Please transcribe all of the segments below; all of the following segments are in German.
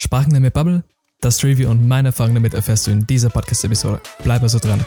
Sprachen mit Bubble, das Review und meine Erfahrungen damit erfährst du in dieser Podcast-Episode. Bleib also dran.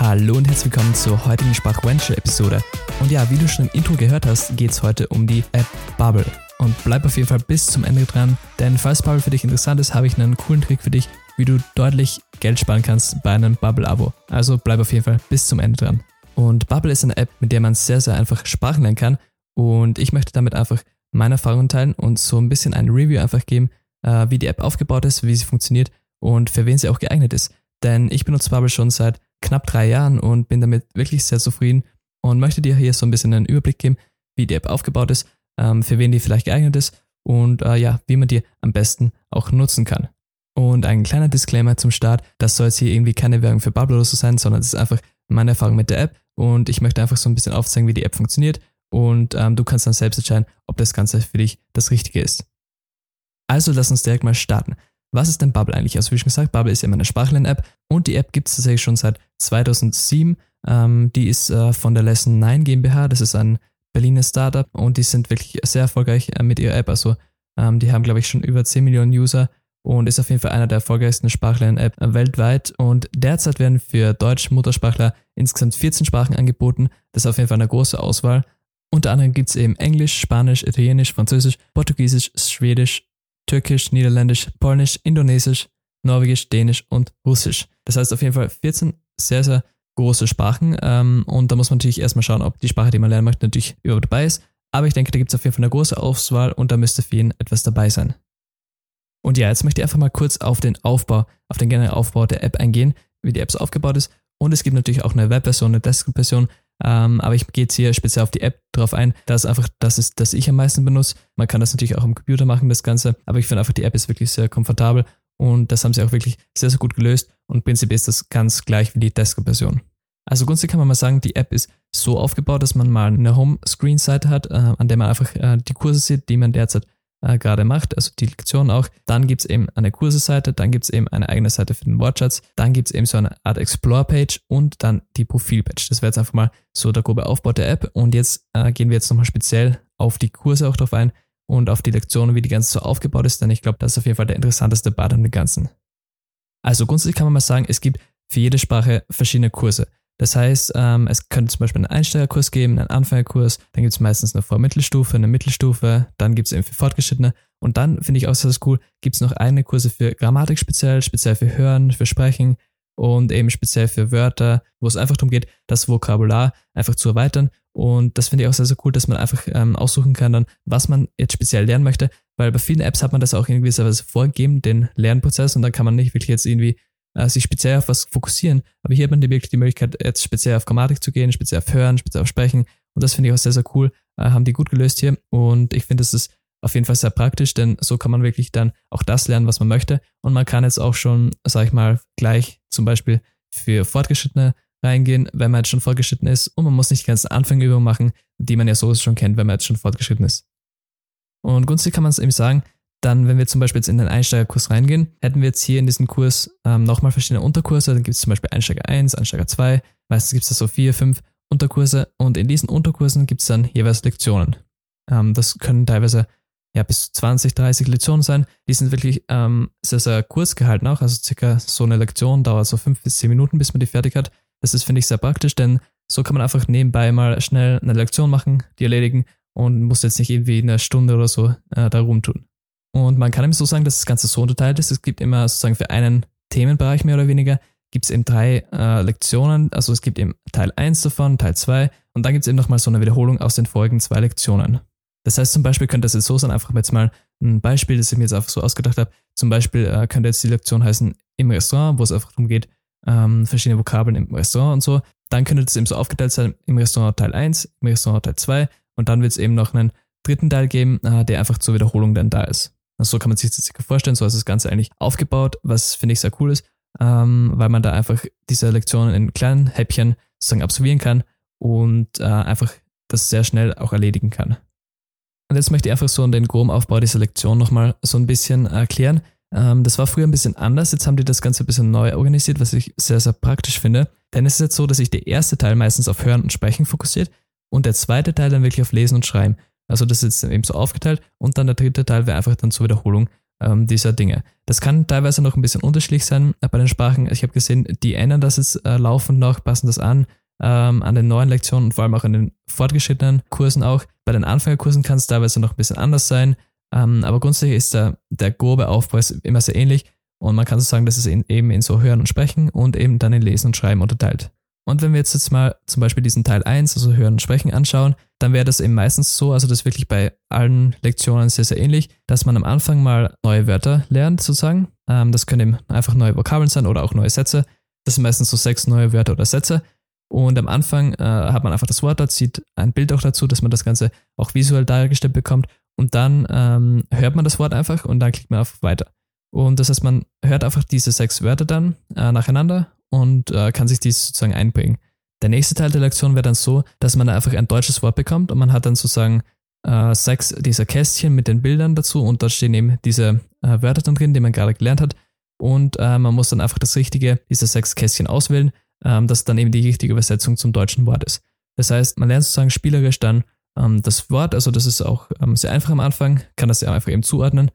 Hallo und herzlich willkommen zur heutigen Sprachventure-Episode. Und ja, wie du schon im Intro gehört hast, geht es heute um die App Bubble. Und bleib auf jeden Fall bis zum Ende dran, denn falls Bubble für dich interessant ist, habe ich einen coolen Trick für dich, wie du deutlich Geld sparen kannst bei einem Bubble-Abo. Also bleib auf jeden Fall bis zum Ende dran. Und Bubble ist eine App, mit der man sehr, sehr einfach Sprachen lernen kann und ich möchte damit einfach meine Erfahrungen teilen und so ein bisschen ein Review einfach geben, äh, wie die App aufgebaut ist, wie sie funktioniert und für wen sie auch geeignet ist. Denn ich benutze Bubble schon seit knapp drei Jahren und bin damit wirklich sehr zufrieden und möchte dir hier so ein bisschen einen Überblick geben, wie die App aufgebaut ist, ähm, für wen die vielleicht geeignet ist und äh, ja, wie man die am besten auch nutzen kann. Und ein kleiner Disclaimer zum Start, das soll jetzt hier irgendwie keine Werbung für Bubble oder so sein, sondern es ist einfach meine Erfahrung mit der App und ich möchte einfach so ein bisschen aufzeigen, wie die App funktioniert und ähm, du kannst dann selbst entscheiden, ob das Ganze für dich das Richtige ist. Also lass uns direkt mal starten. Was ist denn Bubble eigentlich? Also wie schon gesagt, Bubble ist ja eine Sprachlern-App und die App gibt es tatsächlich schon seit 2007. Ähm, die ist äh, von der Lesson 9 GmbH, das ist ein Berliner Startup und die sind wirklich sehr erfolgreich äh, mit ihrer App. Also ähm, die haben, glaube ich, schon über 10 Millionen User und ist auf jeden Fall einer der erfolgreichsten Sprachlern-App weltweit. Und derzeit werden für Deutsch-Muttersprachler insgesamt 14 Sprachen angeboten. Das ist auf jeden Fall eine große Auswahl. Unter anderem gibt es eben Englisch, Spanisch, Italienisch, Französisch, Portugiesisch, Schwedisch, Türkisch, Niederländisch, Polnisch, Indonesisch, Norwegisch, Dänisch und Russisch. Das heißt auf jeden Fall 14 sehr, sehr große Sprachen. Ähm, und da muss man natürlich erstmal schauen, ob die Sprache, die man lernen möchte, natürlich überhaupt dabei ist. Aber ich denke, da gibt es auf jeden Fall eine große Auswahl und da müsste für jeden etwas dabei sein. Und ja, jetzt möchte ich einfach mal kurz auf den Aufbau, auf den generellen Aufbau der App eingehen, wie die App so aufgebaut ist. Und es gibt natürlich auch eine Webversion, eine Desktop-Version. Ähm, aber ich gehe jetzt hier speziell auf die App drauf ein. Das ist einfach das, ist, das ich am meisten benutze. Man kann das natürlich auch am Computer machen, das Ganze. Aber ich finde einfach, die App ist wirklich sehr komfortabel und das haben sie auch wirklich sehr, sehr gut gelöst. Und prinzipiell ist das ganz gleich wie die Desktop-Version. Also grundsätzlich kann man mal sagen, die App ist so aufgebaut, dass man mal eine Home-Screen-Seite hat, äh, an der man einfach äh, die Kurse sieht, die man derzeit äh, gerade macht, also die Lektion auch. Dann gibt es eben eine Kurseseite, dann gibt es eben eine eigene Seite für den Wortschatz, dann gibt es eben so eine Art Explore-Page und dann die Profil-Page. Das wäre jetzt einfach mal so der grobe Aufbau der App. Und jetzt äh, gehen wir jetzt nochmal speziell auf die Kurse auch drauf ein und auf die Lektionen, wie die ganze so aufgebaut ist, denn ich glaube, das ist auf jeden Fall der interessanteste Part dem Ganzen. Also grundsätzlich kann man mal sagen, es gibt für jede Sprache verschiedene Kurse. Das heißt, ähm, es könnte zum Beispiel einen Einsteigerkurs geben, einen Anfängerkurs, dann gibt es meistens eine Vormittelstufe, eine Mittelstufe, dann gibt es eben für Fortgeschrittene. Und dann finde ich auch sehr cool, gibt es noch eigene Kurse für Grammatik speziell, speziell für Hören, für Sprechen und eben speziell für Wörter, wo es einfach darum geht, das Vokabular einfach zu erweitern. Und das finde ich auch sehr, sehr cool, dass man einfach ähm, aussuchen kann, dann, was man jetzt speziell lernen möchte, weil bei vielen Apps hat man das auch in gewisser Weise vorgegeben, den Lernprozess, und dann kann man nicht wirklich jetzt irgendwie äh, sich speziell auf was fokussieren. Aber hier hat man wirklich die Möglichkeit, jetzt speziell auf Grammatik zu gehen, speziell auf Hören, speziell auf Sprechen. Und das finde ich auch sehr, sehr cool. Äh, haben die gut gelöst hier. Und ich finde, das ist auf jeden Fall sehr praktisch, denn so kann man wirklich dann auch das lernen, was man möchte. Und man kann jetzt auch schon, sag ich mal, gleich zum Beispiel für Fortgeschrittene reingehen, wenn man jetzt schon fortgeschritten ist. Und man muss nicht die ganzen Anfängerübungen machen, die man ja so schon kennt, wenn man jetzt schon fortgeschritten ist. Und günstig kann man es eben sagen, dann, wenn wir zum Beispiel jetzt in den Einsteigerkurs reingehen, hätten wir jetzt hier in diesem Kurs ähm, nochmal verschiedene Unterkurse. Dann gibt es zum Beispiel Einsteiger 1, Einsteiger 2. Meistens gibt es da so vier, fünf Unterkurse. Und in diesen Unterkursen gibt es dann jeweils Lektionen. Ähm, das können teilweise ja bis zu 20, 30 Lektionen sein. Die sind wirklich ähm, sehr, sehr kurz gehalten auch. Also circa so eine Lektion dauert so fünf bis zehn Minuten, bis man die fertig hat. Das ist, finde ich, sehr praktisch, denn so kann man einfach nebenbei mal schnell eine Lektion machen, die erledigen und muss jetzt nicht irgendwie eine Stunde oder so äh, da rumtun. Und man kann eben so sagen, dass das Ganze so unterteilt ist. Es gibt immer sozusagen für einen Themenbereich mehr oder weniger, gibt es eben drei äh, Lektionen. Also es gibt eben Teil 1 davon, Teil 2 und dann gibt es eben nochmal so eine Wiederholung aus den vorigen zwei Lektionen. Das heißt zum Beispiel könnte das jetzt so sein, einfach jetzt mal ein Beispiel, das ich mir jetzt einfach so ausgedacht habe. Zum Beispiel äh, könnte jetzt die Lektion heißen im Restaurant, wo es einfach darum geht, ähm, verschiedene Vokabeln im Restaurant und so. Dann könnte es eben so aufgeteilt sein, im Restaurant Teil 1, im Restaurant Teil 2 und dann wird es eben noch einen dritten Teil geben, äh, der einfach zur Wiederholung dann da ist. So kann man sich das vorstellen, so ist das Ganze eigentlich aufgebaut, was finde ich sehr cool ist, ähm, weil man da einfach diese Lektionen in kleinen Häppchen sozusagen absolvieren kann und äh, einfach das sehr schnell auch erledigen kann. Und jetzt möchte ich einfach so den groben Aufbau dieser Lektion nochmal so ein bisschen erklären. Ähm, das war früher ein bisschen anders, jetzt haben die das Ganze ein bisschen neu organisiert, was ich sehr, sehr praktisch finde. Denn es ist jetzt so, dass sich der erste Teil meistens auf Hören und Sprechen fokussiert Und der zweite Teil dann wirklich auf Lesen und Schreiben. Also das ist eben so aufgeteilt. Und dann der dritte Teil wäre einfach dann zur Wiederholung ähm, dieser Dinge. Das kann teilweise noch ein bisschen unterschiedlich sein äh, bei den Sprachen. Ich habe gesehen, die ändern das jetzt äh, laufend noch, passen das an ähm, an den neuen Lektionen und vor allem auch an den fortgeschrittenen Kursen auch. Bei den Anfängerkursen kann es teilweise noch ein bisschen anders sein. Ähm, aber grundsätzlich ist der, der grobe Aufbau immer sehr ähnlich und man kann so sagen, dass es in, eben in so Hören und Sprechen und eben dann in Lesen und Schreiben unterteilt. Und wenn wir jetzt, jetzt mal zum Beispiel diesen Teil 1, also Hören und Sprechen anschauen, dann wäre das eben meistens so, also das ist wirklich bei allen Lektionen sehr, sehr ähnlich, dass man am Anfang mal neue Wörter lernt, sozusagen. Ähm, das können eben einfach neue Vokabeln sein oder auch neue Sätze. Das sind meistens so sechs neue Wörter oder Sätze. Und am Anfang äh, hat man einfach das Wort, da zieht ein Bild auch dazu, dass man das Ganze auch visuell dargestellt bekommt. Und dann ähm, hört man das Wort einfach und dann klickt man auf Weiter. Und das heißt, man hört einfach diese sechs Wörter dann äh, nacheinander und äh, kann sich dies sozusagen einbringen. Der nächste Teil der Lektion wäre dann so, dass man einfach ein deutsches Wort bekommt und man hat dann sozusagen äh, sechs dieser Kästchen mit den Bildern dazu und da stehen eben diese äh, Wörter dann drin, die man gerade gelernt hat. Und äh, man muss dann einfach das Richtige dieser sechs Kästchen auswählen ähm, das dann eben die richtige Übersetzung zum deutschen Wort ist. Das heißt, man lernt sozusagen spielerisch dann ähm, das Wort, also das ist auch ähm, sehr einfach am Anfang, kann das ja einfach eben zuordnen,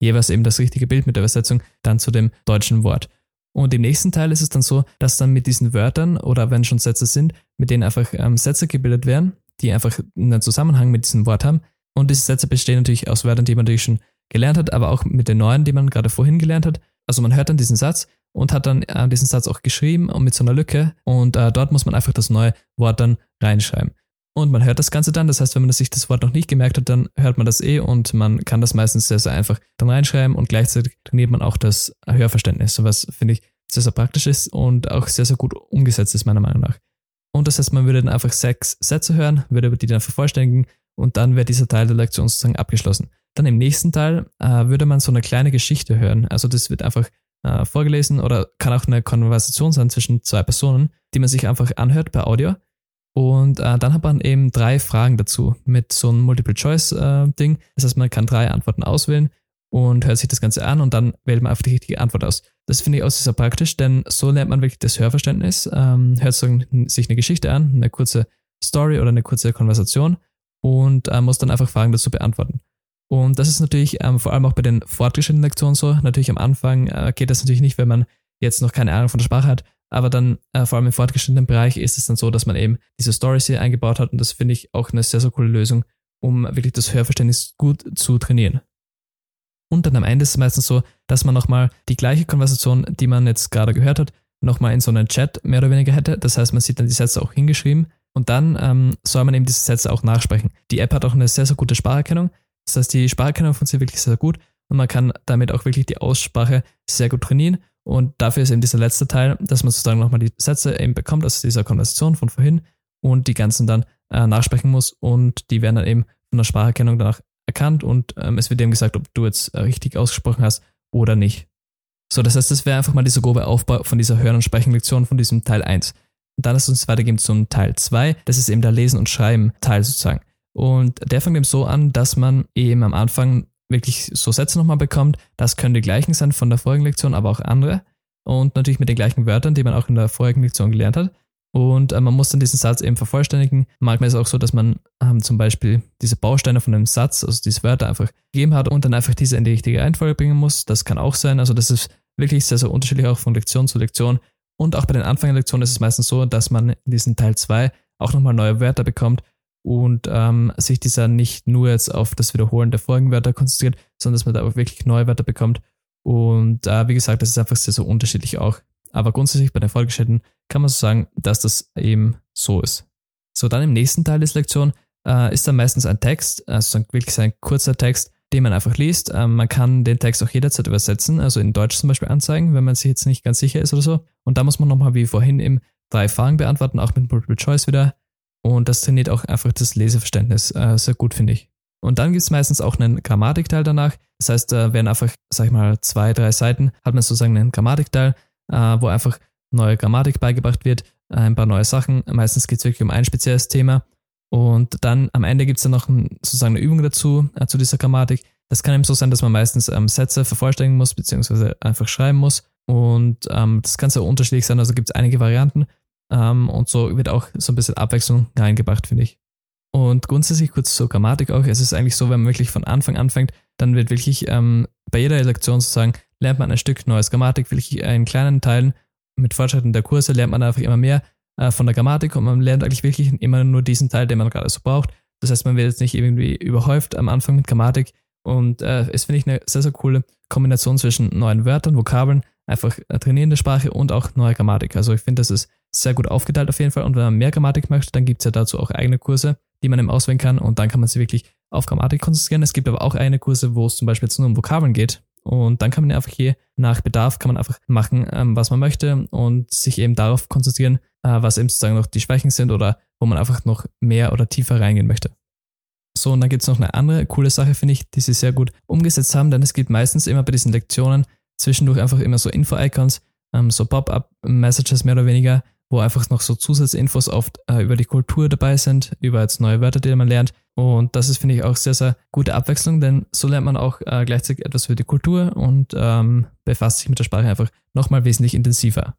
jeweils eben das richtige Bild mit der Übersetzung dann zu dem deutschen Wort. Und im nächsten Teil ist es dann so, dass dann mit diesen Wörtern oder wenn schon Sätze sind, mit denen einfach ähm, Sätze gebildet werden, die einfach einen Zusammenhang mit diesem Wort haben. Und diese Sätze bestehen natürlich aus Wörtern, die man natürlich schon gelernt hat, aber auch mit den neuen, die man gerade vorhin gelernt hat. Also man hört dann diesen Satz und hat dann äh, diesen Satz auch geschrieben und mit so einer Lücke und äh, dort muss man einfach das neue Wort dann reinschreiben. Und man hört das Ganze dann, das heißt, wenn man sich das Wort noch nicht gemerkt hat, dann hört man das eh und man kann das meistens sehr, sehr einfach dann reinschreiben und gleichzeitig trainiert man auch das Hörverständnis, so was finde ich sehr, sehr praktisch ist und auch sehr, sehr gut umgesetzt ist, meiner Meinung nach. Und das heißt, man würde dann einfach sechs Sätze hören, würde die dann vervollständigen und dann wäre dieser Teil der Lektion sozusagen abgeschlossen. Dann im nächsten Teil äh, würde man so eine kleine Geschichte hören. Also das wird einfach äh, vorgelesen oder kann auch eine Konversation sein zwischen zwei Personen, die man sich einfach anhört per Audio. Und äh, dann hat man eben drei Fragen dazu mit so einem Multiple-Choice-Ding. Äh, das heißt, man kann drei Antworten auswählen und hört sich das Ganze an und dann wählt man einfach die richtige Antwort aus. Das finde ich auch sehr praktisch, denn so lernt man wirklich das Hörverständnis, ähm, hört sich eine Geschichte an, eine kurze Story oder eine kurze Konversation und äh, muss dann einfach Fragen dazu beantworten. Und das ist natürlich ähm, vor allem auch bei den fortgeschrittenen Lektionen so. Natürlich am Anfang äh, geht das natürlich nicht, wenn man jetzt noch keine Ahnung von der Sprache hat. Aber dann äh, vor allem im fortgeschrittenen Bereich ist es dann so, dass man eben diese Stories hier eingebaut hat. Und das finde ich auch eine sehr, sehr coole Lösung, um wirklich das Hörverständnis gut zu trainieren. Und dann am Ende ist es meistens so, dass man nochmal die gleiche Konversation, die man jetzt gerade gehört hat, nochmal in so einen Chat mehr oder weniger hätte. Das heißt, man sieht dann die Sätze auch hingeschrieben und dann ähm, soll man eben diese Sätze auch nachsprechen. Die App hat auch eine sehr, sehr gute Spracherkennung. Das heißt, die Spracherkennung funktioniert wirklich sehr gut und man kann damit auch wirklich die Aussprache sehr gut trainieren. Und dafür ist eben dieser letzte Teil, dass man sozusagen nochmal die Sätze eben bekommt aus dieser Konversation von vorhin und die ganzen dann äh, nachsprechen muss und die werden dann eben von der Spracherkennung danach erkannt und ähm, es wird eben gesagt, ob du jetzt äh, richtig ausgesprochen hast oder nicht. So, das heißt, das wäre einfach mal dieser grobe Aufbau von dieser Hören- und Sprechen-Lektion von diesem Teil 1. Und dann ist uns weitergehen zum Teil 2. Das ist eben der Lesen- und Schreiben-Teil sozusagen. Und der fängt eben so an, dass man eben am Anfang wirklich so Sätze nochmal bekommt. Das können die gleichen sein von der vorigen Lektion, aber auch andere. Und natürlich mit den gleichen Wörtern, die man auch in der vorigen Lektion gelernt hat. Und äh, man muss dann diesen Satz eben vervollständigen. Manchmal ist es auch so, dass man ähm, zum Beispiel diese Bausteine von einem Satz, also diese Wörter einfach gegeben hat und dann einfach diese in die richtige Reihenfolge bringen muss. Das kann auch sein. Also das ist wirklich sehr, sehr unterschiedlich auch von Lektion zu Lektion. Und auch bei den Anfängerlektionen ist es meistens so, dass man in diesem Teil 2 auch nochmal neue Wörter bekommt und ähm, sich dieser nicht nur jetzt auf das Wiederholen der vorigen Wörter konzentriert, sondern dass man da auch wirklich neue Wörter bekommt. Und äh, wie gesagt, das ist einfach sehr, so unterschiedlich auch. Aber grundsätzlich bei den Folgeschritten kann man so sagen, dass das eben so ist. So, dann im nächsten Teil des Lektion äh, ist dann meistens ein Text, also wirklich ein kurzer Text, den man einfach liest. Ähm, man kann den Text auch jederzeit übersetzen, also in Deutsch zum Beispiel anzeigen, wenn man sich jetzt nicht ganz sicher ist oder so. Und da muss man nochmal wie vorhin eben drei Fragen beantworten, auch mit Multiple Choice wieder. Und das trainiert auch einfach das Leseverständnis äh, sehr gut, finde ich. Und dann gibt es meistens auch einen Grammatikteil danach. Das heißt, äh, werden einfach, sag ich mal, zwei, drei Seiten, hat man sozusagen einen Grammatikteil, äh, wo einfach neue Grammatik beigebracht wird, äh, ein paar neue Sachen. Meistens geht es wirklich um ein spezielles Thema. Und dann am Ende gibt es dann noch ein, sozusagen eine Übung dazu, äh, zu dieser Grammatik. Das kann eben so sein, dass man meistens ähm, Sätze vervollständigen muss, beziehungsweise einfach schreiben muss. Und ähm, das kann sehr unterschiedlich sein, also gibt es einige Varianten. Ähm, und so wird auch so ein bisschen Abwechslung reingebracht, finde ich. Und grundsätzlich kurz zur Grammatik auch. Es ist eigentlich so, wenn man wirklich von Anfang anfängt, dann wird wirklich ähm, bei jeder Lektion sozusagen, lernt man ein Stück neues Grammatik, wirklich in kleinen Teilen. Mit Fortschritten der Kurse lernt man einfach immer mehr äh, von der Grammatik und man lernt eigentlich wirklich immer nur diesen Teil, den man gerade so braucht. Das heißt, man wird jetzt nicht irgendwie überhäuft am Anfang mit Grammatik. Und äh, es finde ich eine sehr, sehr coole Kombination zwischen neuen Wörtern, Vokabeln, einfach trainierende Sprache und auch neue Grammatik. Also ich finde, das ist sehr gut aufgeteilt auf jeden Fall. Und wenn man mehr Grammatik möchte, dann gibt es ja dazu auch eigene Kurse, die man eben auswählen kann. Und dann kann man sich wirklich auf Grammatik konzentrieren. Es gibt aber auch eigene Kurse, wo es zum Beispiel jetzt nur um Vokabeln geht. Und dann kann man einfach je nach Bedarf kann man einfach machen, ähm, was man möchte und sich eben darauf konzentrieren, äh, was eben sozusagen noch die Schwächen sind oder wo man einfach noch mehr oder tiefer reingehen möchte. So, und dann gibt es noch eine andere coole Sache, finde ich, die sie sehr gut umgesetzt haben, denn es gibt meistens immer bei diesen Lektionen zwischendurch einfach immer so Info-Icons, ähm, so Pop-up-Messages mehr oder weniger, wo einfach noch so Zusatzinfos oft äh, über die Kultur dabei sind, über jetzt neue Wörter, die man lernt. Und das ist, finde ich, auch sehr, sehr gute Abwechslung, denn so lernt man auch äh, gleichzeitig etwas über die Kultur und ähm, befasst sich mit der Sprache einfach nochmal wesentlich intensiver.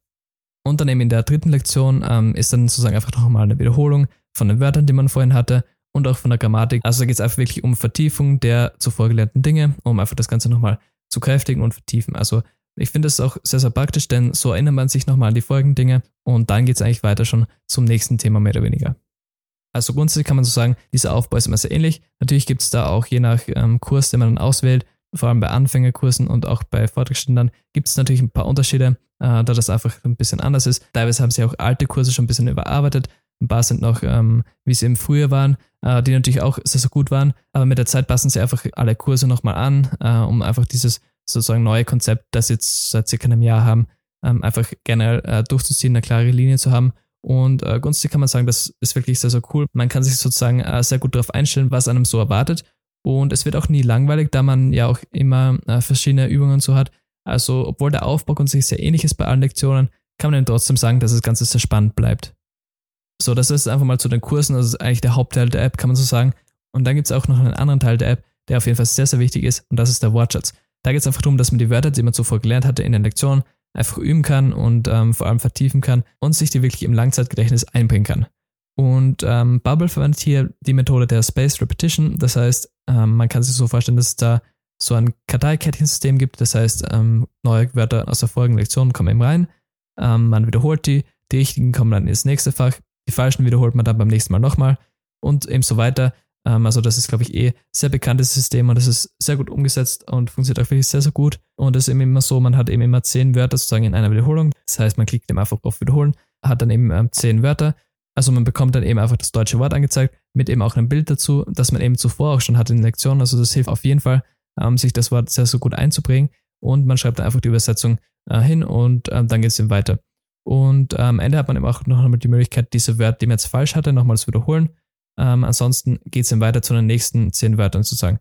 Und dann eben in der dritten Lektion ähm, ist dann sozusagen einfach nochmal eine Wiederholung von den Wörtern, die man vorhin hatte und auch von der Grammatik. Also da geht es einfach wirklich um Vertiefung der zuvor gelernten Dinge, um einfach das Ganze nochmal zu kräftigen und vertiefen. Also ich finde es auch sehr, sehr praktisch, denn so erinnert man sich nochmal an die folgenden Dinge und dann geht es eigentlich weiter schon zum nächsten Thema mehr oder weniger. Also grundsätzlich kann man so sagen, dieser Aufbau ist immer sehr ähnlich. Natürlich gibt es da auch je nach ähm, Kurs, den man dann auswählt, vor allem bei Anfängerkursen und auch bei Fortgeschrittenen, gibt es natürlich ein paar Unterschiede, äh, da das einfach ein bisschen anders ist. Teilweise haben sie auch alte Kurse schon ein bisschen überarbeitet. Ein paar sind noch, ähm, wie sie eben früher waren, äh, die natürlich auch sehr, sehr gut waren. Aber mit der Zeit passen sie einfach alle Kurse nochmal an, äh, um einfach dieses sozusagen neue Konzept, das jetzt seit circa einem Jahr haben, ähm, einfach generell äh, durchzuziehen, eine klare Linie zu haben. Und äh, grundsätzlich kann man sagen, das ist wirklich sehr, sehr cool. Man kann sich sozusagen äh, sehr gut darauf einstellen, was einem so erwartet. Und es wird auch nie langweilig, da man ja auch immer äh, verschiedene Übungen so hat. Also, obwohl der Aufbau grundsätzlich sehr ähnlich ist bei allen Lektionen, kann man dann trotzdem sagen, dass das Ganze sehr spannend bleibt. So, das ist einfach mal zu den Kursen. Das ist eigentlich der Hauptteil der App, kann man so sagen. Und dann gibt es auch noch einen anderen Teil der App, der auf jeden Fall sehr, sehr wichtig ist. Und das ist der Wortschatz. Da geht es einfach darum, dass man die Wörter, die man zuvor gelernt hatte in den Lektionen, einfach üben kann und ähm, vor allem vertiefen kann und sich die wirklich im Langzeitgedächtnis einbringen kann. Und ähm, Bubble verwendet hier die Methode der Spaced Repetition. Das heißt, ähm, man kann sich so vorstellen, dass es da so ein Karteikästchensystem gibt. Das heißt, ähm, neue Wörter aus der folgenden Lektion kommen eben rein. Ähm, man wiederholt die. Die richtigen kommen dann ins nächste Fach. Die falschen wiederholt man dann beim nächsten Mal nochmal und eben so weiter. Ähm, also das ist, glaube ich, eh sehr bekanntes System und das ist sehr gut umgesetzt und funktioniert auch wirklich sehr, sehr gut. Und es ist eben immer so, man hat eben immer zehn Wörter sozusagen in einer Wiederholung. Das heißt, man klickt eben einfach auf Wiederholen, hat dann eben ähm, zehn Wörter. Also man bekommt dann eben einfach das deutsche Wort angezeigt, mit eben auch einem Bild dazu, das man eben zuvor auch schon hatte in der Lektion. Also das hilft auf jeden Fall, ähm, sich das Wort sehr, sehr gut einzubringen. Und man schreibt dann einfach die Übersetzung äh, hin und dann geht es eben weiter. Und am Ende hat man eben auch noch einmal die Möglichkeit, diese Wörter, die man jetzt falsch hatte, nochmal zu wiederholen ähm, ansonsten geht es dann weiter zu den nächsten zehn Wörtern sozusagen.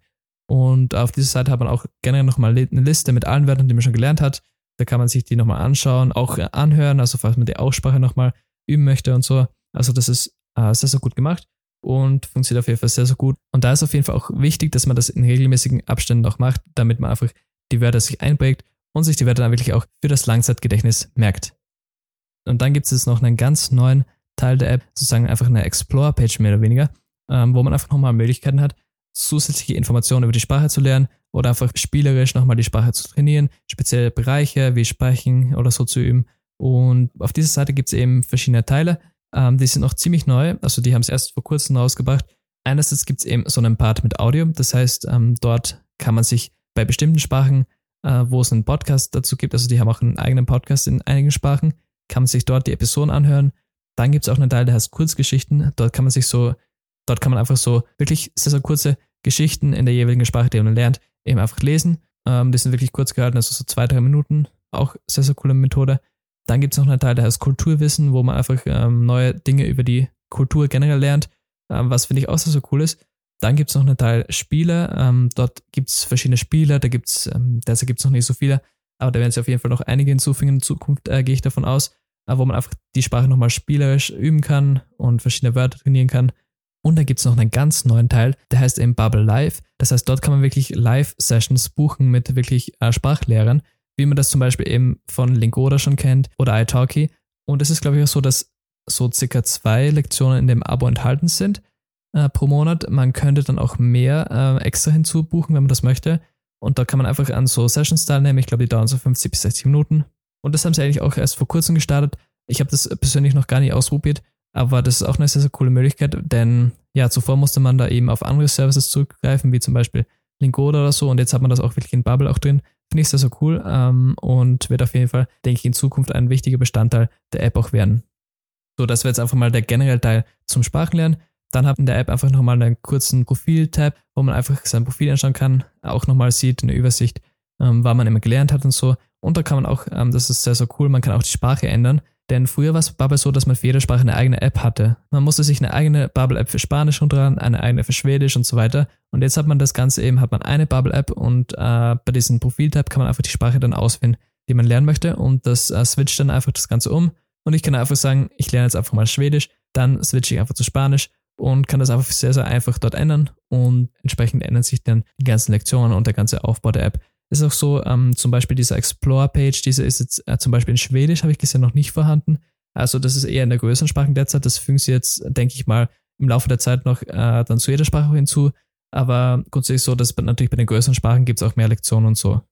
Und auf dieser Seite hat man auch gerne nochmal eine Liste mit allen Wörtern, die man schon gelernt hat. Da kann man sich die nochmal anschauen, auch anhören, also falls man die Aussprache nochmal üben möchte und so. Also das ist äh, sehr, sehr gut gemacht und funktioniert auf jeden Fall sehr, sehr gut. Und da ist auf jeden Fall auch wichtig, dass man das in regelmäßigen Abständen auch macht, damit man einfach die Wörter sich einprägt und sich die Wörter dann wirklich auch für das Langzeitgedächtnis merkt. Und dann gibt es noch einen ganz neuen Teil der App sozusagen einfach eine Explore-Page mehr oder weniger, ähm, wo man einfach nochmal Möglichkeiten hat, zusätzliche Informationen über die Sprache zu lernen oder einfach spielerisch nochmal die Sprache zu trainieren, spezielle Bereiche wie Sprechen oder so zu üben. Und auf dieser Seite gibt es eben verschiedene Teile, ähm, die sind noch ziemlich neu, also die haben es erst vor kurzem rausgebracht. Einerseits gibt es eben so einen Part mit Audio, das heißt, ähm, dort kann man sich bei bestimmten Sprachen, äh, wo es einen Podcast dazu gibt, also die haben auch einen eigenen Podcast in einigen Sprachen, kann man sich dort die Episoden anhören dann gibt es auch einen Teil, der heißt Kurzgeschichten. Dort kann man sich so, dort kann man einfach so wirklich sehr, sehr kurze Geschichten in der jeweiligen Sprache, die man lernt, eben einfach lesen. Ähm, die sind wirklich kurz gehalten, also so zwei, drei Minuten. Auch sehr, sehr coole Methode. Dann gibt es noch einen Teil, der heißt Kulturwissen, wo man einfach ähm, neue Dinge über die Kultur generell lernt, ähm, was finde ich auch sehr, sehr cool ist. Dann gibt es noch einen Teil Spiele. Ähm, dort gibt es verschiedene Spiele, da gibt es, ähm, derzeit gibt es noch nicht so viele, aber da werden sie auf jeden Fall noch einige hinzufügen in Zukunft, äh, gehe ich davon aus. Wo man einfach die Sprache nochmal spielerisch üben kann und verschiedene Wörter trainieren kann. Und dann gibt es noch einen ganz neuen Teil, der heißt eben Bubble Live. Das heißt, dort kann man wirklich Live-Sessions buchen mit wirklich äh, Sprachlehrern, wie man das zum Beispiel eben von Lingoda schon kennt oder italki. Und es ist, glaube ich, auch so, dass so circa zwei Lektionen in dem Abo enthalten sind. äh, pro Monat. Man könnte dann auch mehr äh, extra hinzubuchen, wenn man das möchte. Und da kann man einfach an so Sessions teilnehmen. Ich glaube, die dauern so 50 bis 60 Minuten. Und das haben sie eigentlich auch erst vor kurzem gestartet. Ich habe das persönlich noch gar nicht ausprobiert, aber das ist auch eine sehr, sehr coole Möglichkeit, denn ja, zuvor musste man da eben auf andere Services zurückgreifen, wie zum Beispiel Lingoda oder so. Und jetzt hat man das auch wirklich in Bubble auch drin. Finde ich sehr, sehr cool ähm, und wird auf jeden Fall, denke ich, in Zukunft ein wichtiger Bestandteil der App auch werden. So, das wäre jetzt einfach mal der generelle Teil zum Sprachenlernen. Dann hat in der App einfach nochmal einen kurzen Profil-Tab, wo man einfach sein Profil anschauen kann, auch nochmal sieht, eine Übersicht, ähm, was man immer gelernt hat und so. Und da kann man auch, ähm, das ist sehr, sehr cool, man kann auch die Sprache ändern. Denn früher war es Bubble so, dass man für jede Sprache eine eigene App hatte. Man musste sich eine eigene Bubble-App für Spanisch runterladen, eine eigene für Schwedisch und so weiter. Und jetzt hat man das Ganze eben, hat man eine Bubble-App und äh, bei diesem Profil-Tab kann man einfach die Sprache dann auswählen, die man lernen möchte und das äh, switcht dann einfach das Ganze um. Und ich kann einfach sagen, ich lerne jetzt einfach mal Schwedisch, dann switche ich einfach zu Spanisch und kann das einfach sehr, sehr einfach dort ändern und entsprechend ändern sich dann die ganzen Lektionen und der ganze Aufbau der App. Ist auch so, ähm, zum Beispiel dieser Explore-Page, diese ist jetzt äh, zum Beispiel in Schwedisch, habe ich gesehen, noch nicht vorhanden. Also das ist eher in der größeren Sprache derzeit. Das fügen sie jetzt, denke ich mal, im Laufe der Zeit noch äh, dann zu jeder Sprache hinzu. Aber grundsätzlich so, dass natürlich bei den größeren Sprachen gibt es auch mehr Lektionen und so.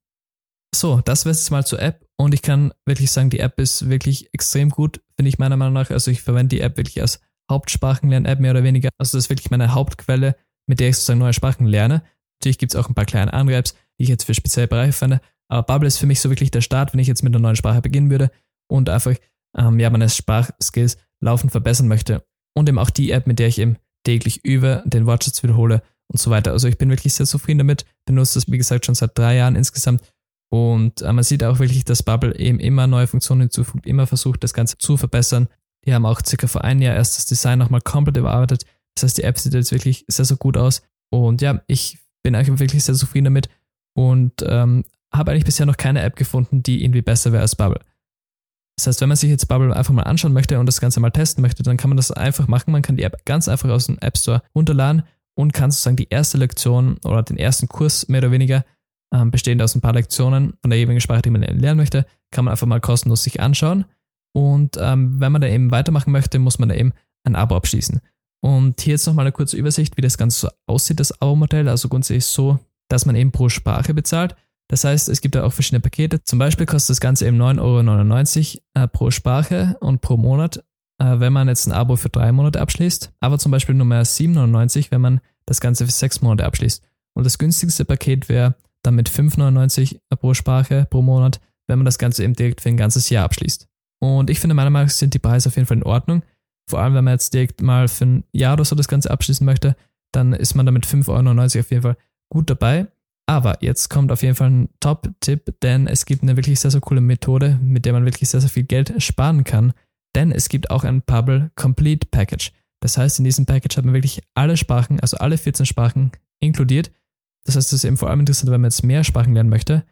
So, das wäre jetzt mal zur App und ich kann wirklich sagen, die App ist wirklich extrem gut, finde ich meiner Meinung nach. Also ich verwende die App wirklich als Hauptsprachenlern-App mehr oder weniger. Also das ist wirklich meine Hauptquelle, mit der ich sozusagen neue Sprachen lerne. Natürlich gibt es auch ein paar kleine andere Apps, ich jetzt für spezielle Bereiche finde. Aber Bubble ist für mich so wirklich der Start, wenn ich jetzt mit einer neuen Sprache beginnen würde und einfach ähm, ja, meine Sprachskills laufend verbessern möchte. Und eben auch die App, mit der ich eben täglich übe, den Wortschatz wiederhole und so weiter. Also ich bin wirklich sehr zufrieden damit, benutze das, wie gesagt, schon seit drei Jahren insgesamt. Und äh, man sieht auch wirklich, dass Bubble eben immer neue Funktionen hinzufügt, immer versucht, das Ganze zu verbessern. Die haben auch circa vor einem Jahr erst das Design nochmal komplett überarbeitet. Das heißt, die App sieht jetzt wirklich sehr, sehr gut aus. Und ja, ich bin eigentlich wirklich sehr zufrieden damit und ähm, habe eigentlich bisher noch keine App gefunden, die irgendwie besser wäre als Bubble. Das heißt, wenn man sich jetzt Bubble einfach mal anschauen möchte und das Ganze mal testen möchte, dann kann man das einfach machen. Man kann die App ganz einfach aus dem App Store runterladen und kann sozusagen die erste Lektion oder den ersten Kurs mehr oder weniger, ähm, bestehend aus ein paar Lektionen von der jeweiligen Sprache, die man lernen möchte, kann man einfach mal kostenlos sich anschauen. Und ähm, wenn man da eben weitermachen möchte, muss man da eben ein Abo abschließen. Und hier jetzt nochmal eine kurze Übersicht, wie das Ganze so aussieht, das Abo-Modell. Also grundsätzlich so, dass man eben pro Sprache bezahlt. Das heißt, es gibt da auch verschiedene Pakete. Zum Beispiel kostet das Ganze eben 9,99 Euro äh, pro Sprache und pro Monat, äh, wenn man jetzt ein Abo für drei Monate abschließt. Aber zum Beispiel nur mehr 7,99, wenn man das Ganze für sechs Monate abschließt. Und das günstigste Paket wäre dann mit 5,99 pro Sprache pro Monat, wenn man das Ganze eben direkt für ein ganzes Jahr abschließt. Und ich finde, meiner Meinung nach sind die Preise auf jeden Fall in Ordnung. Vor allem, wenn man jetzt direkt mal für ein Jahr oder so das Ganze abschließen möchte, dann ist man damit 5,99 Euro auf jeden Fall gut dabei. Aber jetzt kommt auf jeden Fall ein Top-Tipp, denn es gibt eine wirklich sehr, sehr coole Methode, mit der man wirklich sehr, sehr viel Geld sparen kann. Denn es gibt auch ein Bubble Complete Package. Das heißt, in diesem Package hat man wirklich alle Sprachen, also alle 14 Sprachen inkludiert. Das heißt, das ist eben vor allem interessant, wenn man jetzt mehr Sprachen lernen möchte.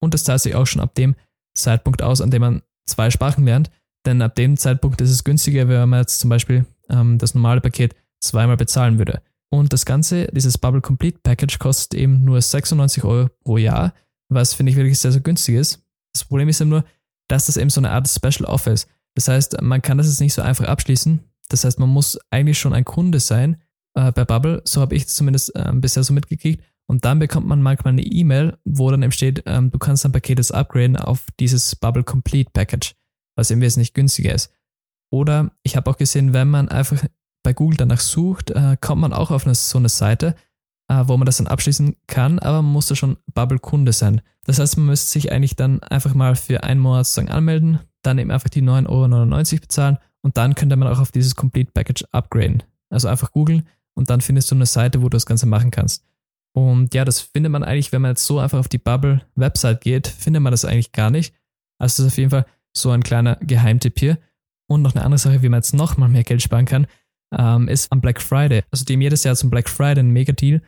Und das zahlt sich auch schon ab dem Zeitpunkt aus, an dem man zwei Sprachen lernt. Denn ab dem Zeitpunkt ist es günstiger, wenn man jetzt zum Beispiel ähm, das normale Paket zweimal bezahlen würde. Und das Ganze, dieses Bubble Complete Package, kostet eben nur 96 Euro pro Jahr, was finde ich wirklich sehr, sehr günstig ist. Das Problem ist eben nur, dass das eben so eine Art Special Offer ist. Das heißt, man kann das jetzt nicht so einfach abschließen. Das heißt, man muss eigentlich schon ein Kunde sein äh, bei Bubble. So habe ich es zumindest äh, bisher so mitgekriegt. Und dann bekommt man manchmal eine E-Mail, wo dann eben steht, ähm, du kannst dein Paket jetzt upgraden auf dieses Bubble Complete Package was eben wesentlich günstiger ist. Oder ich habe auch gesehen, wenn man einfach bei Google danach sucht, äh, kommt man auch auf eine, so eine Seite, äh, wo man das dann abschließen kann, aber man muss da schon Bubble-Kunde sein. Das heißt, man müsste sich eigentlich dann einfach mal für einen Monat sozusagen anmelden, dann eben einfach die 9,99 Euro bezahlen und dann könnte man auch auf dieses Complete Package upgraden. Also einfach googeln und dann findest du eine Seite, wo du das Ganze machen kannst. Und ja, das findet man eigentlich, wenn man jetzt so einfach auf die Bubble-Website geht, findet man das eigentlich gar nicht. Also das ist auf jeden Fall so ein kleiner Geheimtipp hier. Und noch eine andere Sache, wie man jetzt noch mal mehr Geld sparen kann, ähm, ist am Black Friday. Also die haben jedes Jahr zum Black Friday einen Mega-Deal.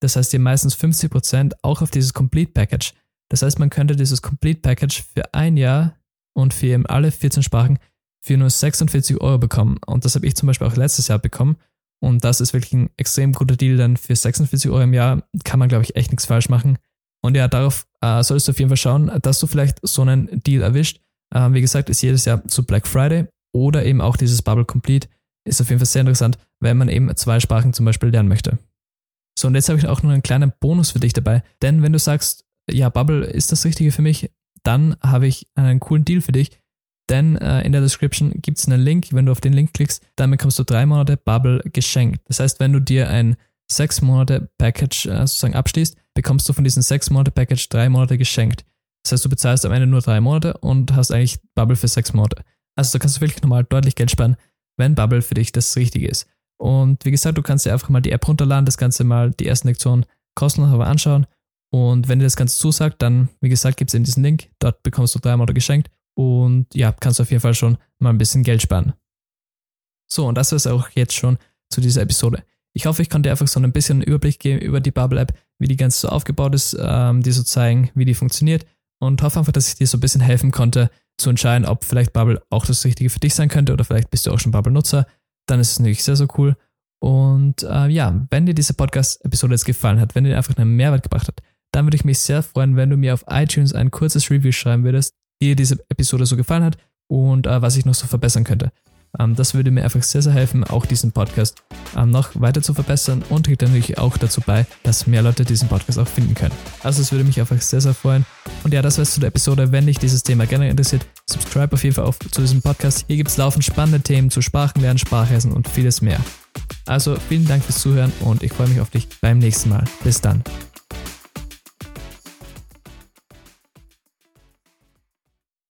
Das heißt, die haben meistens 50% auch auf dieses Complete Package. Das heißt, man könnte dieses Complete Package für ein Jahr und für eben alle 14 Sprachen für nur 46 Euro bekommen. Und das habe ich zum Beispiel auch letztes Jahr bekommen. Und das ist wirklich ein extrem guter Deal, denn für 46 Euro im Jahr kann man, glaube ich, echt nichts falsch machen. Und ja, darauf äh, solltest du auf jeden Fall schauen, dass du vielleicht so einen Deal erwischt. Ähm, wie gesagt, ist jedes Jahr zu Black Friday oder eben auch dieses Bubble Complete ist auf jeden Fall sehr interessant, wenn man eben zwei Sprachen zum Beispiel lernen möchte. So, und jetzt habe ich auch noch einen kleinen Bonus für dich dabei, denn wenn du sagst, ja, Bubble ist das Richtige für mich, dann habe ich einen coolen Deal für dich, denn äh, in der Description gibt es einen Link, wenn du auf den Link klickst, dann bekommst du drei Monate Bubble geschenkt. Das heißt, wenn du dir ein sechs Monate Package äh, sozusagen abschließt, bekommst du von diesem sechs Monate Package drei Monate geschenkt. Das heißt, du bezahlst am Ende nur drei Monate und hast eigentlich Bubble für sechs Monate. Also da kannst du wirklich nochmal deutlich Geld sparen, wenn Bubble für dich das Richtige ist. Und wie gesagt, du kannst dir einfach mal die App runterladen, das Ganze mal die ersten Lektionen kostenlos aber anschauen. Und wenn dir das Ganze zusagt, dann, wie gesagt, gibt es eben diesen Link. Dort bekommst du drei Monate geschenkt. Und ja, kannst du auf jeden Fall schon mal ein bisschen Geld sparen. So, und das ist auch jetzt schon zu dieser Episode. Ich hoffe, ich konnte dir einfach so ein bisschen einen Überblick geben über die Bubble App, wie die ganze so aufgebaut ist, ähm, dir so zeigen, wie die funktioniert. Und hoffe einfach, dass ich dir so ein bisschen helfen konnte, zu entscheiden, ob vielleicht Bubble auch das Richtige für dich sein könnte oder vielleicht bist du auch schon Bubble-Nutzer. Dann ist es natürlich sehr, sehr cool. Und äh, ja, wenn dir diese Podcast-Episode jetzt gefallen hat, wenn dir einfach einen Mehrwert gebracht hat, dann würde ich mich sehr freuen, wenn du mir auf iTunes ein kurzes Review schreiben würdest, wie dir diese Episode so gefallen hat und äh, was ich noch so verbessern könnte. Ähm, das würde mir einfach sehr, sehr helfen, auch diesen Podcast ähm, noch weiter zu verbessern und trägt natürlich auch dazu bei, dass mehr Leute diesen Podcast auch finden können. Also es würde mich einfach sehr, sehr freuen. Und ja, das war es zu der Episode. Wenn dich dieses Thema gerne interessiert, subscribe auf jeden Fall auf, zu diesem Podcast. Hier gibt es laufend spannende Themen zu Sprachenlernen, Sprachessen und vieles mehr. Also vielen Dank fürs Zuhören und ich freue mich auf dich beim nächsten Mal. Bis dann.